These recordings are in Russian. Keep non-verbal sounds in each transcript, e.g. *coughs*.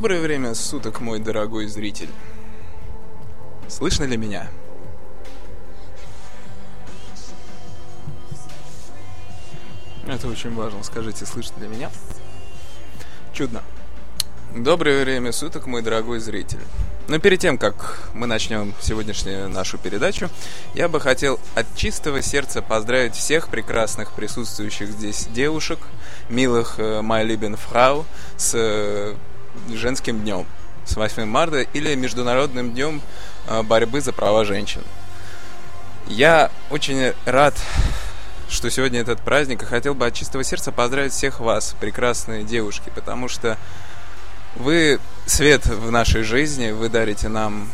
Доброе время суток, мой дорогой зритель. Слышно ли меня? Это очень важно. Скажите, слышно ли меня? Чудно. Доброе время суток, мой дорогой зритель. Но перед тем, как мы начнем сегодняшнюю нашу передачу, я бы хотел от чистого сердца поздравить всех прекрасных присутствующих здесь девушек, милых My Lieben Frau, с э, женским днем, с 8 марта или Международным днем э, борьбы за права женщин. Я очень рад что сегодня этот праздник, и хотел бы от чистого сердца поздравить всех вас, прекрасные девушки, потому что вы свет в нашей жизни, вы дарите нам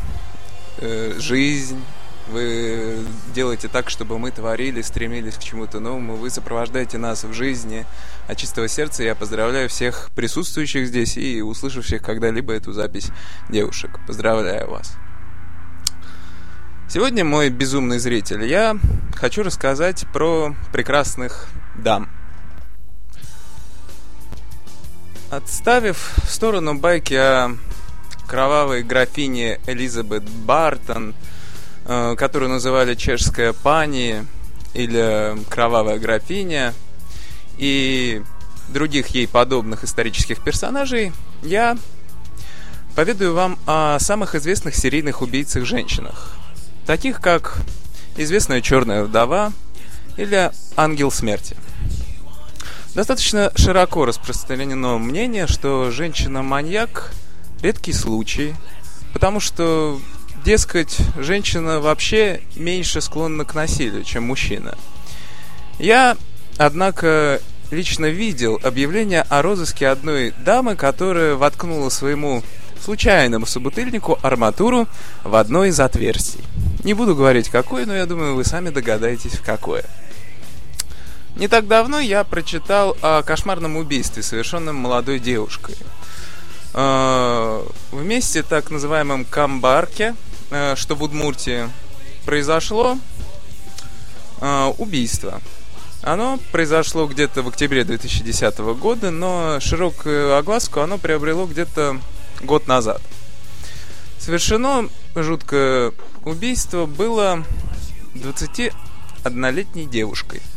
э, жизнь, вы делаете так, чтобы мы творили, стремились к чему-то новому, вы сопровождаете нас в жизни. От чистого сердца я поздравляю всех присутствующих здесь и услышавших когда-либо эту запись девушек. Поздравляю вас. Сегодня мой безумный зритель. Я хочу рассказать про прекрасных дам. Отставив в сторону байки о кровавой графине Элизабет Бартон, э, которую называли чешская пани или кровавая графиня, и других ей подобных исторических персонажей, я поведаю вам о самых известных серийных убийцах-женщинах, таких как известная черная вдова или ангел смерти. Достаточно широко распространено мнение, что женщина-маньяк – редкий случай, потому что, дескать, женщина вообще меньше склонна к насилию, чем мужчина. Я, однако, лично видел объявление о розыске одной дамы, которая воткнула своему случайному собутыльнику арматуру в одно из отверстий. Не буду говорить какое, но я думаю, вы сами догадаетесь в какое. Не так давно я прочитал о кошмарном убийстве, совершенном молодой девушкой. Э, в месте так называемом Камбарке, э, что в Удмуртии, произошло э, убийство. Оно произошло где-то в октябре 2010 года, но широкую огласку оно приобрело где-то год назад. Совершено жуткое убийство было 21-летней девушкой –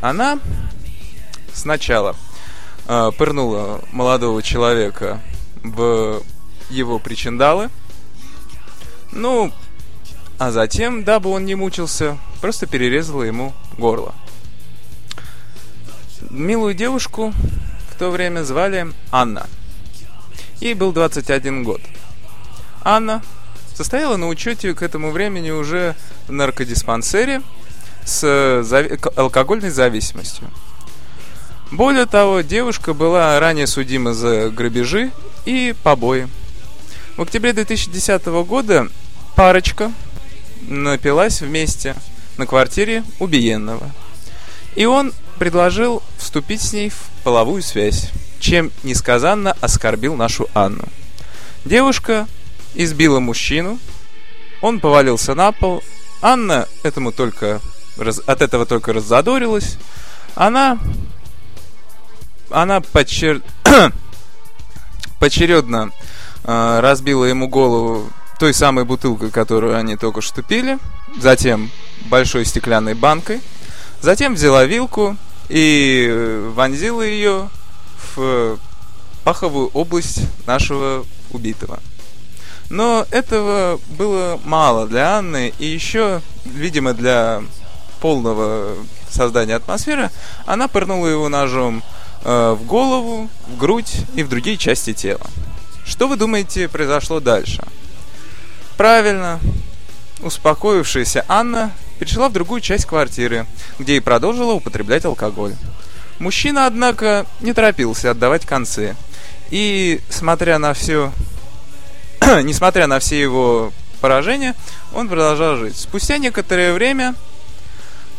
Она сначала э, пырнула молодого человека в его причиндалы. Ну, а затем, дабы он не мучился, просто перерезала ему горло. Милую девушку в то время звали Анна. Ей был 21 год. Анна состояла на учете к этому времени уже в наркодиспансере – с зави- алкогольной зависимостью. Более того, девушка была ранее судима за грабежи и побои. В октябре 2010 года парочка напилась вместе на квартире убиенного. И он предложил вступить с ней в половую связь, чем несказанно оскорбил нашу Анну. Девушка избила мужчину, он повалился на пол, Анна этому только раз, от этого только раззадорилась. Она, она почер... *clears throat* поочередно э, разбила ему голову той самой бутылкой, которую они только что пили, затем большой стеклянной банкой, затем взяла вилку и вонзила ее в паховую область нашего убитого. Но этого было мало для Анны и еще, видимо, для полного создания атмосферы, она пырнула его ножом э, в голову, в грудь и в другие части тела. Что вы думаете произошло дальше? Правильно, успокоившаяся Анна перешла в другую часть квартиры, где и продолжила употреблять алкоголь. Мужчина, однако, не торопился отдавать концы. И, смотря на все, *clears throat* несмотря на все его поражения, он продолжал жить. Спустя некоторое время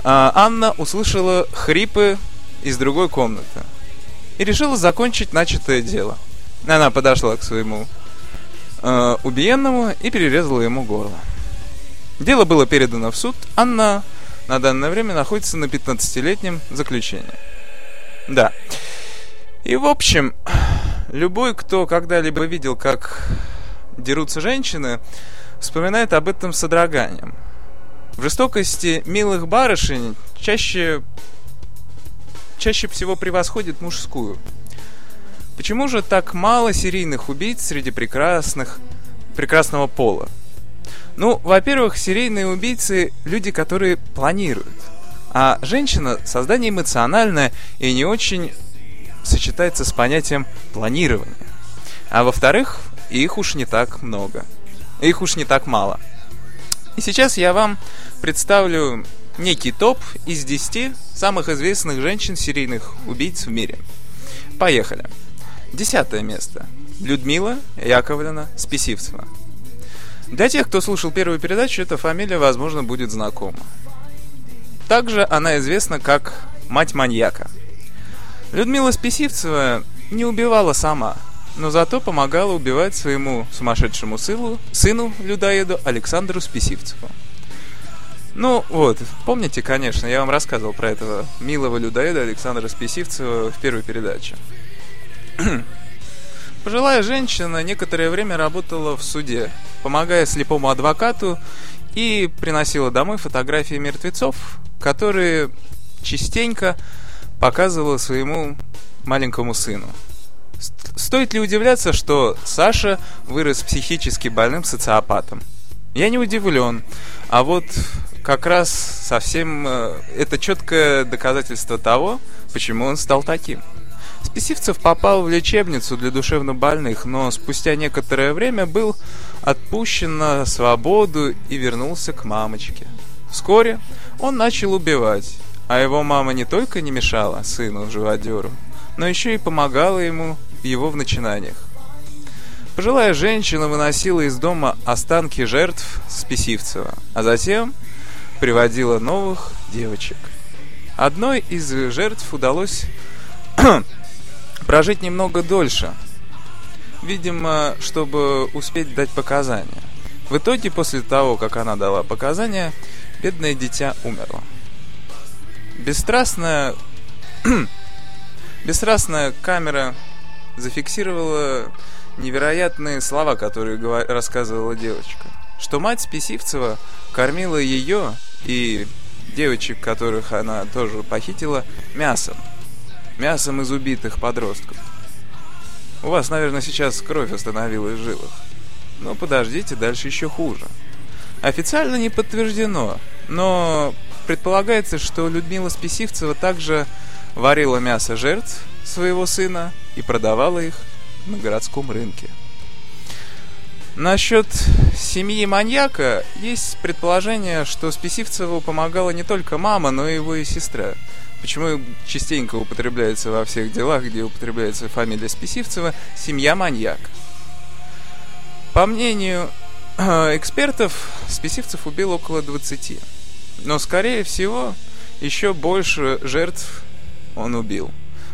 а, Анна услышала хрипы из другой комнаты и решила закончить начатое дело. Она подошла к своему э, убиенному и перерезала ему горло. Дело было передано в суд. Анна на данное время находится на 15-летнем заключении. Да. И в общем, любой, кто когда-либо видел, как дерутся женщины, вспоминает об этом содроганием. В жестокости милых барышень чаще, чаще всего превосходит мужскую. Почему же так мало серийных убийц среди прекрасных, прекрасного пола? Ну, во-первых, серийные убийцы – люди, которые планируют. А женщина – создание эмоциональное и не очень сочетается с понятием планирования. А во-вторых, их уж не так много. Их уж не так мало. И сейчас я вам представлю некий топ из 10 самых известных женщин-серийных убийц в мире. Поехали. Десятое место. Людмила Яковлевна Списивцева. Для тех, кто слушал первую передачу, эта фамилия, возможно, будет знакома. Также она известна как мать маньяка. Людмила Списивцева не убивала сама, но зато помогала убивать своему сумасшедшему сыну, сыну людоеду Александру Списивцеву. Ну вот, помните, конечно, я вам рассказывал про этого милого людоеда Александра Списивцева в первой передаче. *clears throat* Пожилая женщина некоторое время работала в суде, помогая слепому адвокату и приносила домой фотографии мертвецов, которые частенько показывала своему маленькому сыну. Стоит ли удивляться, что Саша вырос психически больным социопатом? Я не удивлен. А вот как раз совсем э, это четкое доказательство того, почему он стал таким. Списивцев попал в лечебницу для душевнобольных, но спустя некоторое время был отпущен на свободу и вернулся к мамочке. Вскоре он начал убивать, а его мама не только не мешала сыну-живодеру, но еще и помогала ему его в начинаниях. Пожилая женщина выносила из дома останки жертв Списивцева, а затем приводила новых девочек. Одной из жертв удалось прожить немного дольше, видимо, чтобы успеть дать показания. В итоге, после того, как она дала показания, бедное дитя умерло. Бесстрастная, *clears throat* бесстрастная камера зафиксировала невероятные слова, которые рассказывала девочка. Что мать Списивцева кормила ее и девочек, которых она тоже похитила, мясом мясом из убитых подростков. У вас, наверное, сейчас кровь остановилась в жилах. Но подождите, дальше еще хуже. Официально не подтверждено, но предполагается, что Людмила Списивцева также варила мясо жертв своего сына и продавала их на городском рынке. Насчет семьи маньяка есть предположение, что Списивцеву помогала не только мама, но и его и сестра. Почему частенько употребляется во всех делах, где употребляется фамилия Списивцева, семья маньяк. По мнению э, экспертов, Списивцев убил около 20. Но, скорее всего, еще больше жертв он убил.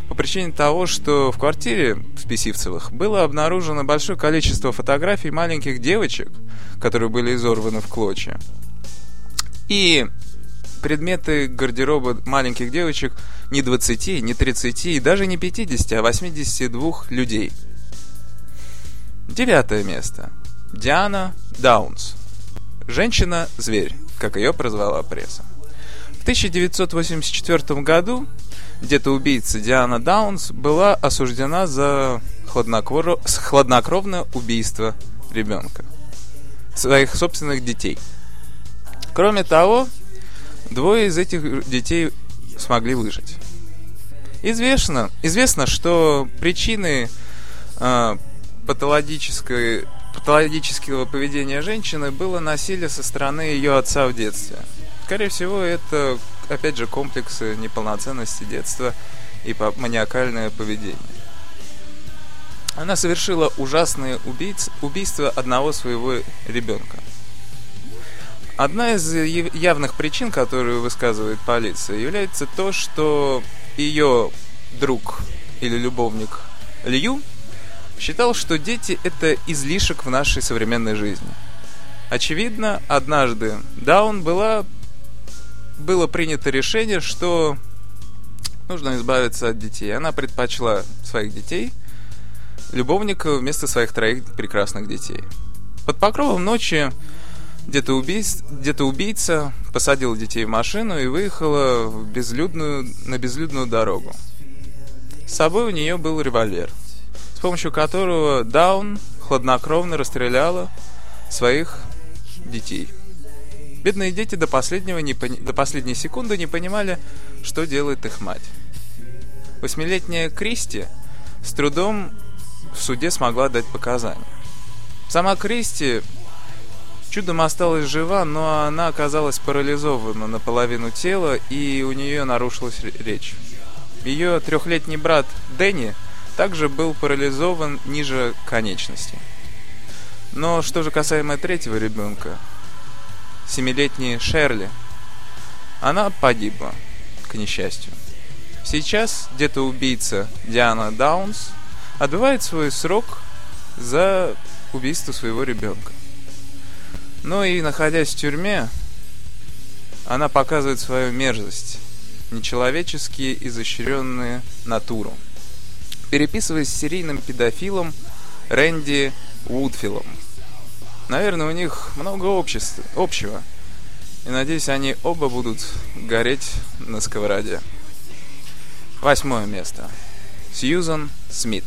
По причине того, что в квартире Списивцевых было обнаружено большое количество фотографий маленьких девочек, которые были изорваны в клочья. И предметы гардероба маленьких девочек не 20, не 30 и даже не 50, а 82 людей. Девятое место. Диана Даунс. Женщина-зверь, как ее прозвала пресса. В 1984 году где-то-убийца Диана Даунс была осуждена за хладнокровное убийство ребенка. Своих собственных детей. Кроме того, Двое из этих детей смогли выжить. Известно, известно что причины э, патологической, патологического поведения женщины было насилие со стороны ее отца в детстве. Скорее всего, это, опять же, комплексы неполноценности детства и маниакальное поведение. Она совершила ужасные убийц, убийства одного своего ребенка. Одна из явных причин, которую высказывает полиция, является то, что ее друг или любовник Лью считал, что дети – это излишек в нашей современной жизни. Очевидно, однажды Даун была, было принято решение, что нужно избавиться от детей. Она предпочла своих детей любовника вместо своих троих прекрасных детей. Под покровом ночи где-то убийц... где убийца посадил детей в машину и выехала в безлюдную... на безлюдную дорогу. С собой у нее был револьвер, с помощью которого Даун хладнокровно расстреляла своих детей. Бедные дети до, последнего не пони... до последней секунды не понимали, что делает их мать. Восьмилетняя Кристи с трудом в суде смогла дать показания. Сама Кристи чудом осталась жива, но она оказалась парализована наполовину тела, и у нее нарушилась речь. Ее трехлетний брат Дэнни также был парализован ниже конечности. Но что же касаемо третьего ребенка, семилетней Шерли, она погибла, к несчастью. Сейчас где-то убийца Диана Даунс отбывает свой срок за убийство своего ребенка. Но и находясь в тюрьме, она показывает свою мерзость, нечеловеческие изощренные натуру. Переписываясь с серийным педофилом Рэнди Вудфиллом. Наверное, у них много общества, общего. И надеюсь, они оба будут гореть на сковороде. Восьмое место. Сьюзан Смит.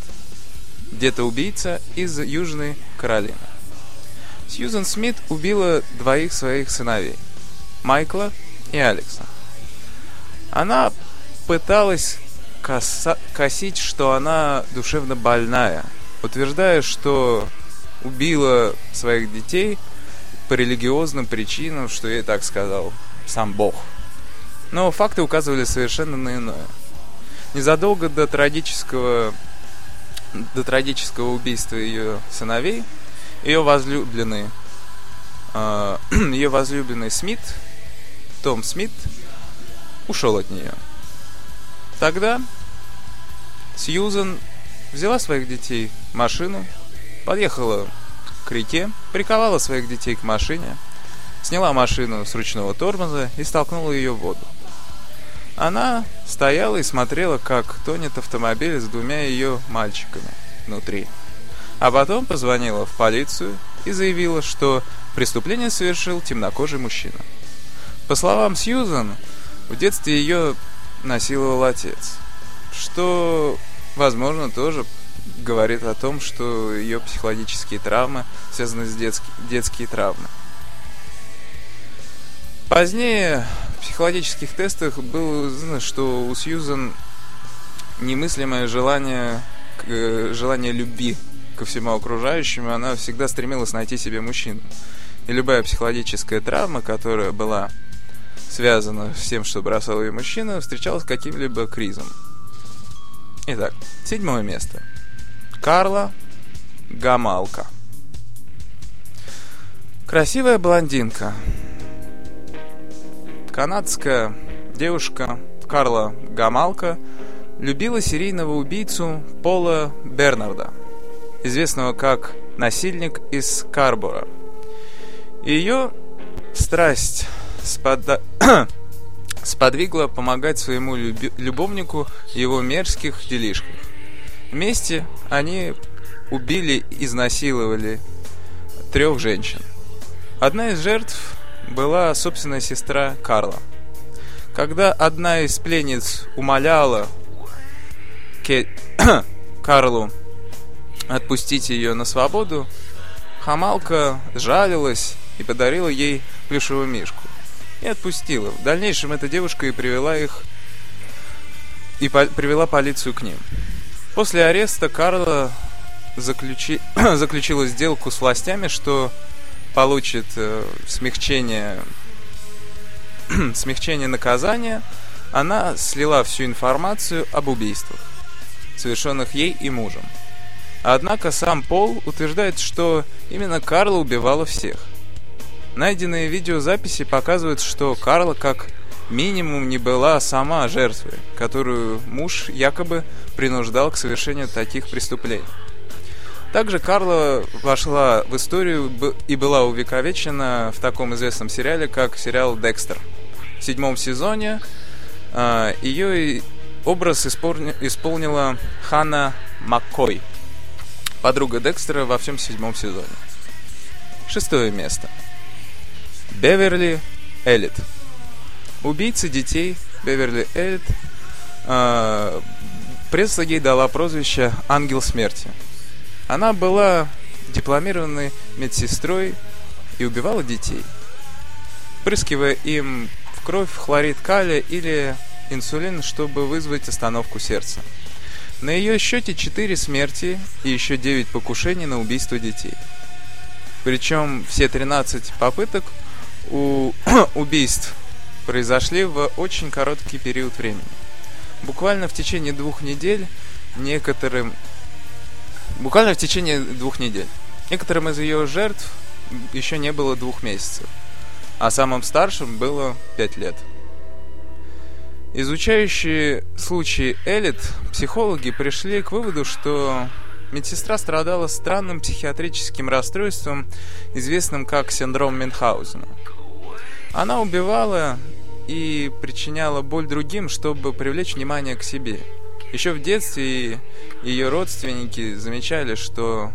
Где-то убийца из Южной Каролины. Сьюзан Смит убила двоих своих сыновей. Майкла и Алекса. Она пыталась коса- косить, что она душевно больная, утверждая, что убила своих детей по религиозным причинам, что ей так сказал сам Бог. Но факты указывали совершенно на иное. Незадолго до трагического, до трагического убийства ее сыновей, ее возлюбленный, *clears throat* э, ее возлюбленный Смит, Том Смит, ушел от нее. Тогда Сьюзен взяла своих детей машину, подъехала к реке, приковала своих детей к машине, сняла машину с ручного тормоза и столкнула ее в воду. Она стояла и смотрела, как тонет автомобиль с двумя ее мальчиками внутри. А потом позвонила в полицию и заявила, что преступление совершил темнокожий мужчина. По словам Сьюзан, в детстве ее насиловал отец, что, возможно, тоже говорит о том, что ее психологические травмы связаны с детскими детские травмы. Позднее в психологических тестах было узнано, что у Сьюзан немыслимое желание, э, желание любви ко всему окружающему, она всегда стремилась найти себе мужчину. И любая психологическая травма, которая была связана с тем, что бросал ее мужчина, встречалась с каким-либо кризом. Итак, седьмое место. Карла Гамалка. Красивая блондинка, Канадская девушка Карла Гамалка любила серийного убийцу Пола Бернарда, известного как насильник из Карбора. Ее страсть спода... *clears throat* сподвигла помогать своему люби... любовнику его мерзких делишках. Вместе они убили, изнасиловали трех женщин. Одна из жертв была собственная сестра Карла. Когда одна из пленниц умоляла Ке... *clears throat* Карлу отпустить ее на свободу, Хамалка жалилась и подарила ей плюшевую мишку. И отпустила. В дальнейшем эта девушка и привела их и по привела полицию к ним. После ареста Карла заключи... *clears throat* заключила сделку с властями, что получит э, смягчение, *clears throat* смягчение наказания, она слила всю информацию об убийствах, совершенных ей и мужем. Однако сам Пол утверждает, что именно Карла убивала всех. Найденные видеозаписи показывают, что Карла как минимум не была сама жертвой, которую муж якобы принуждал к совершению таких преступлений. Также Карла вошла в историю и была увековечена в таком известном сериале, как сериал «Декстер». В седьмом сезоне а, ее образ исполнила Ханна Маккой, подруга Декстера во всем седьмом сезоне. Шестое место. Беверли Эллит. Убийца детей Беверли Эллит э, пресса ей дала прозвище «Ангел смерти». Она была дипломированной медсестрой и убивала детей, прыскивая им в кровь хлорид калия или инсулин, чтобы вызвать остановку сердца. На ее счете 4 смерти и еще 9 покушений на убийство детей. Причем все 13 попыток у *clears throat* убийств произошли в очень короткий период времени. Буквально в течение двух недель некоторым... Буквально в течение двух недель. Некоторым из ее жертв еще не было двух месяцев, а самым старшим было пять лет. Изучающие случаи Элит, психологи пришли к выводу, что медсестра страдала странным психиатрическим расстройством, известным как синдром Мюнхгаузена. Она убивала и причиняла боль другим, чтобы привлечь внимание к себе. Еще в детстве ее родственники замечали, что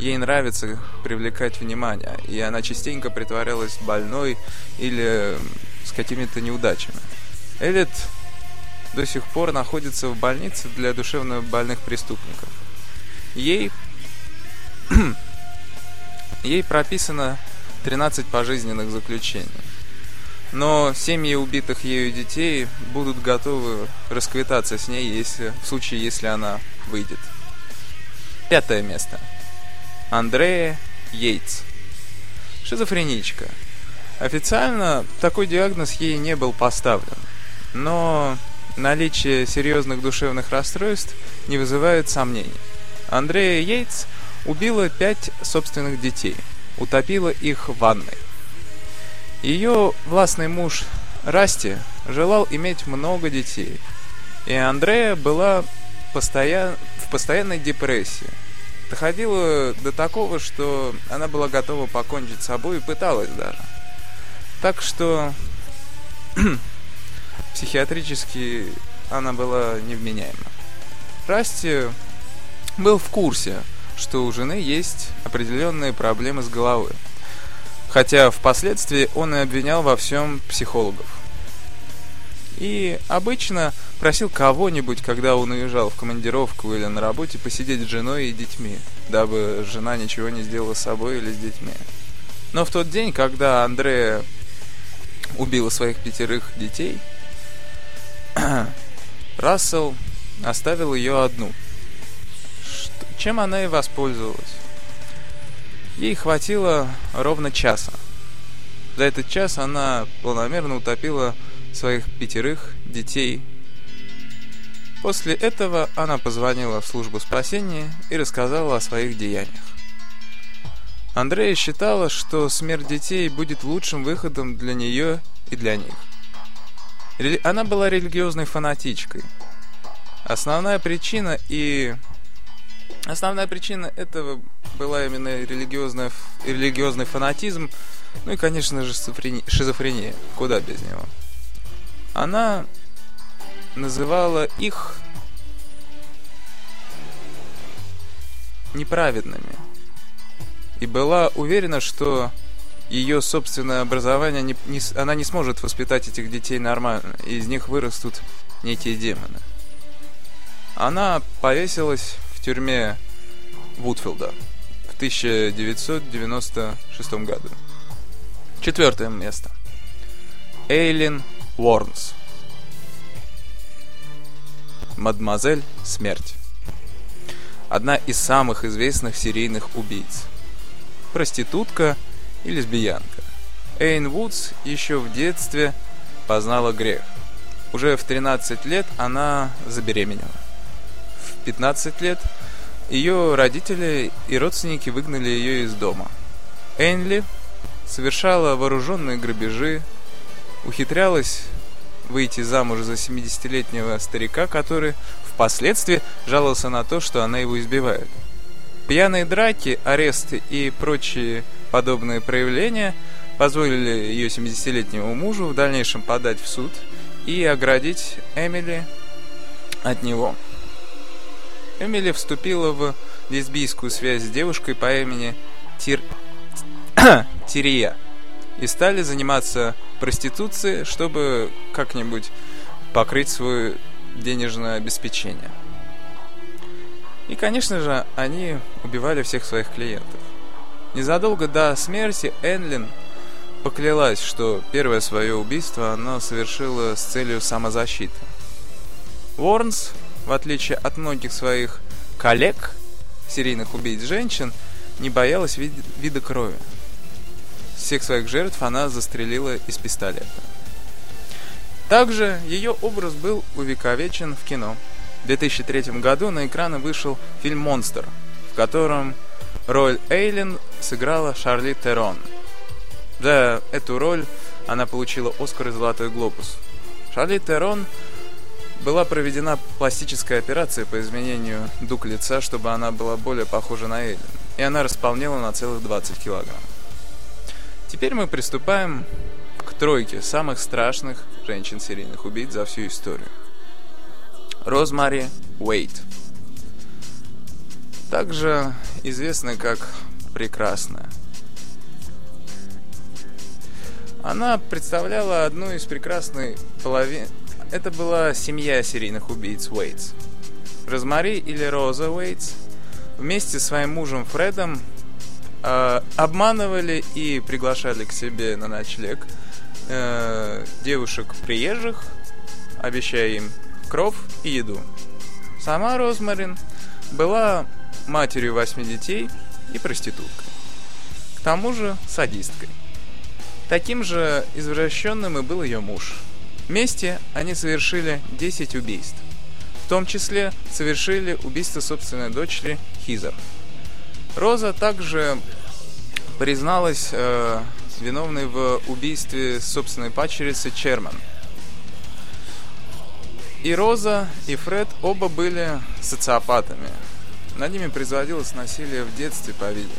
ей нравится привлекать внимание, и она частенько притворялась больной или с какими-то неудачами. Элит до сих пор находится в больнице для душевно больных преступников. Ей, *clears throat* ей прописано 13 пожизненных заключений. Но семьи убитых ею детей будут готовы расквитаться с ней, если, в случае, если она выйдет. Пятое место. Андрея Йейтс. Шизофреничка. Официально такой диагноз ей не был поставлен, но наличие серьезных душевных расстройств не вызывает сомнений. Андрея Йейтс убила пять собственных детей, утопила их в ванной. Ее властный муж Расти желал иметь много детей, и Андрея была постоян... в постоянной депрессии. Доходило до такого, что она была готова покончить с собой и пыталась даже. Так что психиатрически она была невменяема. Расти был в курсе, что у жены есть определенные проблемы с головой. Хотя впоследствии он и обвинял во всем психологов. И обычно просил кого-нибудь, когда он уезжал в командировку или на работе, посидеть с женой и детьми, дабы жена ничего не сделала с собой или с детьми. Но в тот день, когда Андрея убила своих пятерых детей, *clears throat* Рассел оставил ее одну. Чем она и воспользовалась? Ей хватило ровно часа. За этот час она планомерно утопила своих пятерых детей. После этого она позвонила в службу спасения и рассказала о своих деяниях. Андрея считала, что смерть детей будет лучшим выходом для нее и для них. Она была религиозной фанатичкой. Основная причина и Основная причина этого была именно религиозная, религиозный фанатизм, ну и, конечно же, шизофрения. Куда без него. Она называла их неправедными. И была уверена, что ее собственное образование, не, не, она не сможет воспитать этих детей нормально, и из них вырастут некие демоны. Она повесилась тюрьме Вудфилда в 1996 году. Четвертое место. Эйлин Уорнс. Мадемуазель Смерть. Одна из самых известных серийных убийц. Проститутка и лесбиянка. Эйн Вудс еще в детстве познала грех. Уже в 13 лет она забеременела. 15 лет, ее родители и родственники выгнали ее из дома. Энли совершала вооруженные грабежи, ухитрялась выйти замуж за 70-летнего старика, который впоследствии жаловался на то, что она его избивает. Пьяные драки, аресты и прочие подобные проявления позволили ее 70-летнему мужу в дальнейшем подать в суд и оградить Эмили от него. Эмили вступила в лесбийскую связь с девушкой по имени Тир... *coughs* Тирия и стали заниматься проституцией, чтобы как-нибудь покрыть свое денежное обеспечение. И, конечно же, они убивали всех своих клиентов. Незадолго до смерти Энлин поклялась, что первое свое убийство она совершила с целью самозащиты. Уорнс, в отличие от многих своих коллег, серийных убийц женщин, не боялась вид вида крови. Всех своих жертв она застрелила из пистолета. Также ее образ был увековечен в кино. В 2003 году на экраны вышел фильм «Монстр», в котором роль Эйлин сыграла Шарли Терон. За эту роль она получила Оскар и Золотой Глобус. Шарли Терон была проведена пластическая операция по изменению дуг лица, чтобы она была более похожа на Эйлин, и она располнела на целых 20 килограмм. Теперь мы приступаем к тройке самых страшных женщин-серийных убийц за всю историю. Розмари Уэйт. Также известная как Прекрасная. Она представляла одну из прекрасной половин... Это была семья серийных убийц Уэйтс. Розмари или Роза Уэйтс вместе с своим мужем Фредом э, обманывали и приглашали к себе на ночлег э, девушек приезжих, обещая им кров и еду. Сама Розмарин была матерью восьми детей и проституткой. К тому же садисткой. Таким же извращенным и был ее муж. Вместе они совершили 10 убийств. В том числе совершили убийство собственной дочери Хизер – Роза также призналась э, виновной в убийстве собственной падчерицы Черман. И Роза, и Фред оба были социопатами. Над ними производилось насилие в детстве, по-видимому.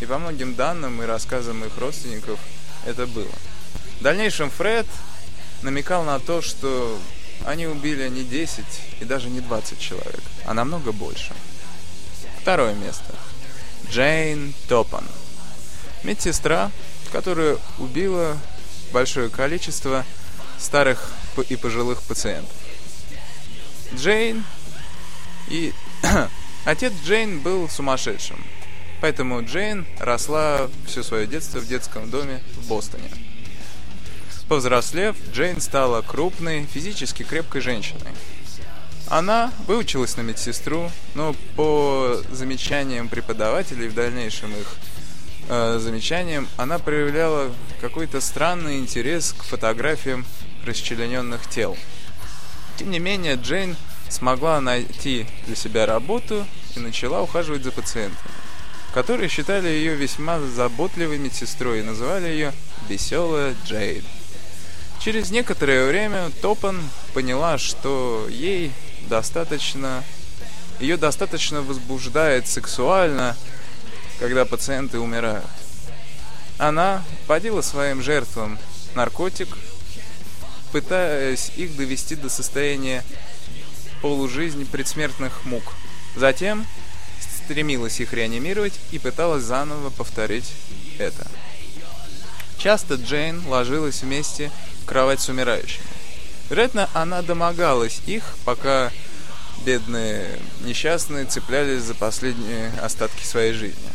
И по многим данным и рассказам их родственников это было. В дальнейшем Фред намекал на то, что они убили не 10 и даже не 20 человек, а намного больше. Второе место – Джейн Топан. Медсестра, которая убила большое количество старых и пожилых пациентов. Джейн и... *clears throat* Отец Джейн был сумасшедшим, поэтому Джейн росла все свое детство в детском доме в Бостоне. Повзрослев, Джейн стала крупной, физически крепкой женщиной. Она выучилась на медсестру, но по замечаниям преподавателей, в дальнейшем их э, замечаниям, она проявляла какой-то странный интерес к фотографиям расчлененных тел. Тем не менее, Джейн смогла найти для себя работу и начала ухаживать за пациентами, которые считали ее весьма заботливой медсестрой и называли ее «веселая Джейн». Через некоторое время Топан поняла, что ей достаточно... Ее достаточно возбуждает сексуально, когда пациенты умирают. Она вводила своим жертвам наркотик, пытаясь их довести до состояния полужизни предсмертных мук. Затем стремилась их реанимировать и пыталась заново повторить это. Часто Джейн ложилась вместе в кровать с умирающими. Вероятно, она домогалась их, пока бедные несчастные цеплялись за последние остатки своей жизни.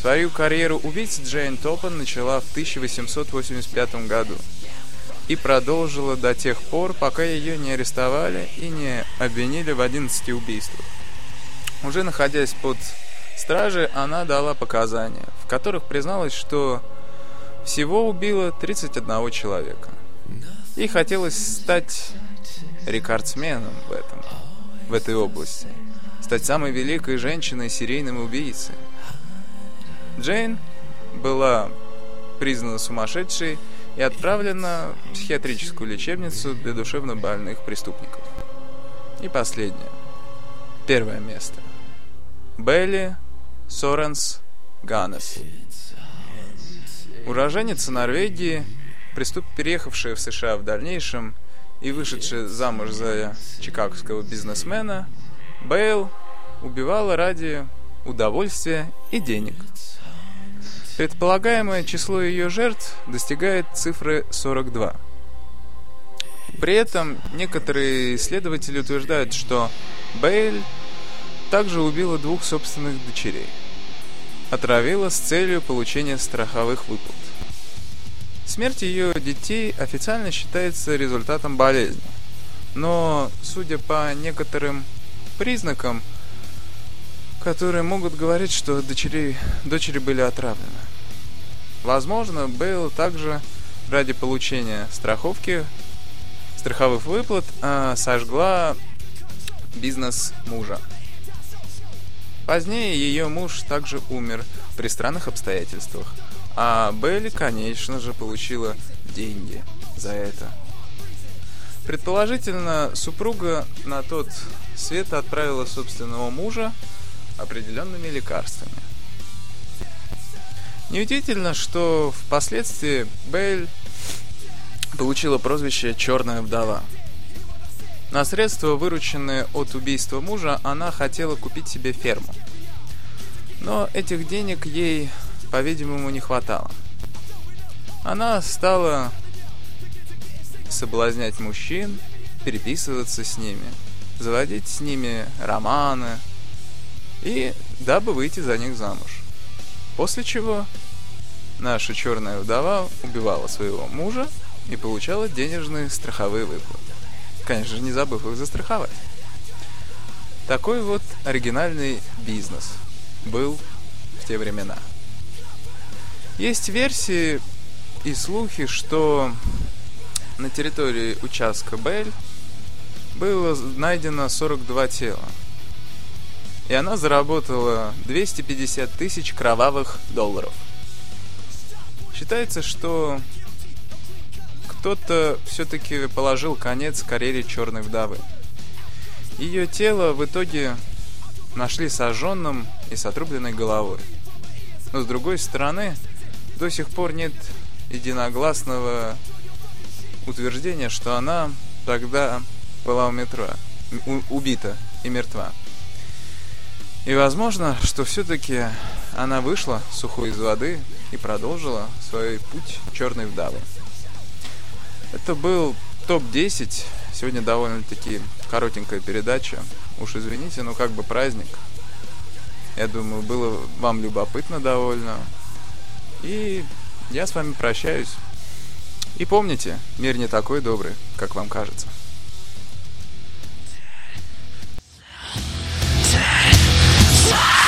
Свою карьеру убийцы Джейн Топан начала в 1885 году и продолжила до тех пор, пока ее не арестовали и не обвинили в 11 убийствах. Уже находясь под стражей, она дала показания, в которых призналась, что всего убила 31 человека. Ей хотелось стать рекордсменом в этом, в этой области. Стать самой великой женщиной серийным убийцей. Джейн была признана сумасшедшей и отправлена в психиатрическую лечебницу для душевно больных преступников. И последнее. Первое место. Белли Соренс Ганнес. Уроженец Норвегии – преступ... переехавшая в США в дальнейшем и вышедшая замуж за чикагского бизнесмена, Бейл убивала ради удовольствия и денег. Предполагаемое число ее жертв достигает цифры 42. При этом некоторые исследователи утверждают, что Бейл также убила двух собственных дочерей. Отравила с целью получения страховых выплат. Смерть ее детей официально считается результатом болезни. Но, судя по некоторым признакам, которые могут говорить, что дочери, дочери были отравлены. Возможно, Бейл также ради получения страховки, страховых выплат, э, сожгла бизнес мужа. Позднее ее муж также умер при странных обстоятельствах, а Белли, конечно же, получила деньги за это. Предположительно, супруга на тот свет отправила собственного мужа определенными лекарствами. Неудивительно, что впоследствии Бейль получила прозвище «Черная вдова». На средства, вырученные от убийства мужа, она хотела купить себе ферму. Но этих денег ей, по-видимому, не хватало. Она стала соблазнять мужчин, переписываться с ними, заводить с ними романы, и дабы выйти за них замуж. После чего наша черная вдова убивала своего мужа и получала денежные страховые выплаты конечно же, не забыв их застраховать. Такой вот оригинальный бизнес был в те времена. Есть версии и слухи, что на территории участка Бель было найдено 42 тела. И она заработала 250 тысяч кровавых долларов. Считается, что кто-то все-таки положил конец карьере черной вдовы. Ее тело в итоге нашли сожженным и с отрубленной головой. Но с другой стороны, до сих пор нет единогласного утверждения, что она тогда была у метро, убита и мертва. И возможно, что все-таки она вышла сухой из воды и продолжила свой путь черной вдовы. Это был топ-10. Сегодня довольно-таки коротенькая передача. Уж извините, но как бы праздник. Я думаю, было вам любопытно довольно. И я с вами прощаюсь. И помните, мир не такой добрый, как вам кажется. Yes!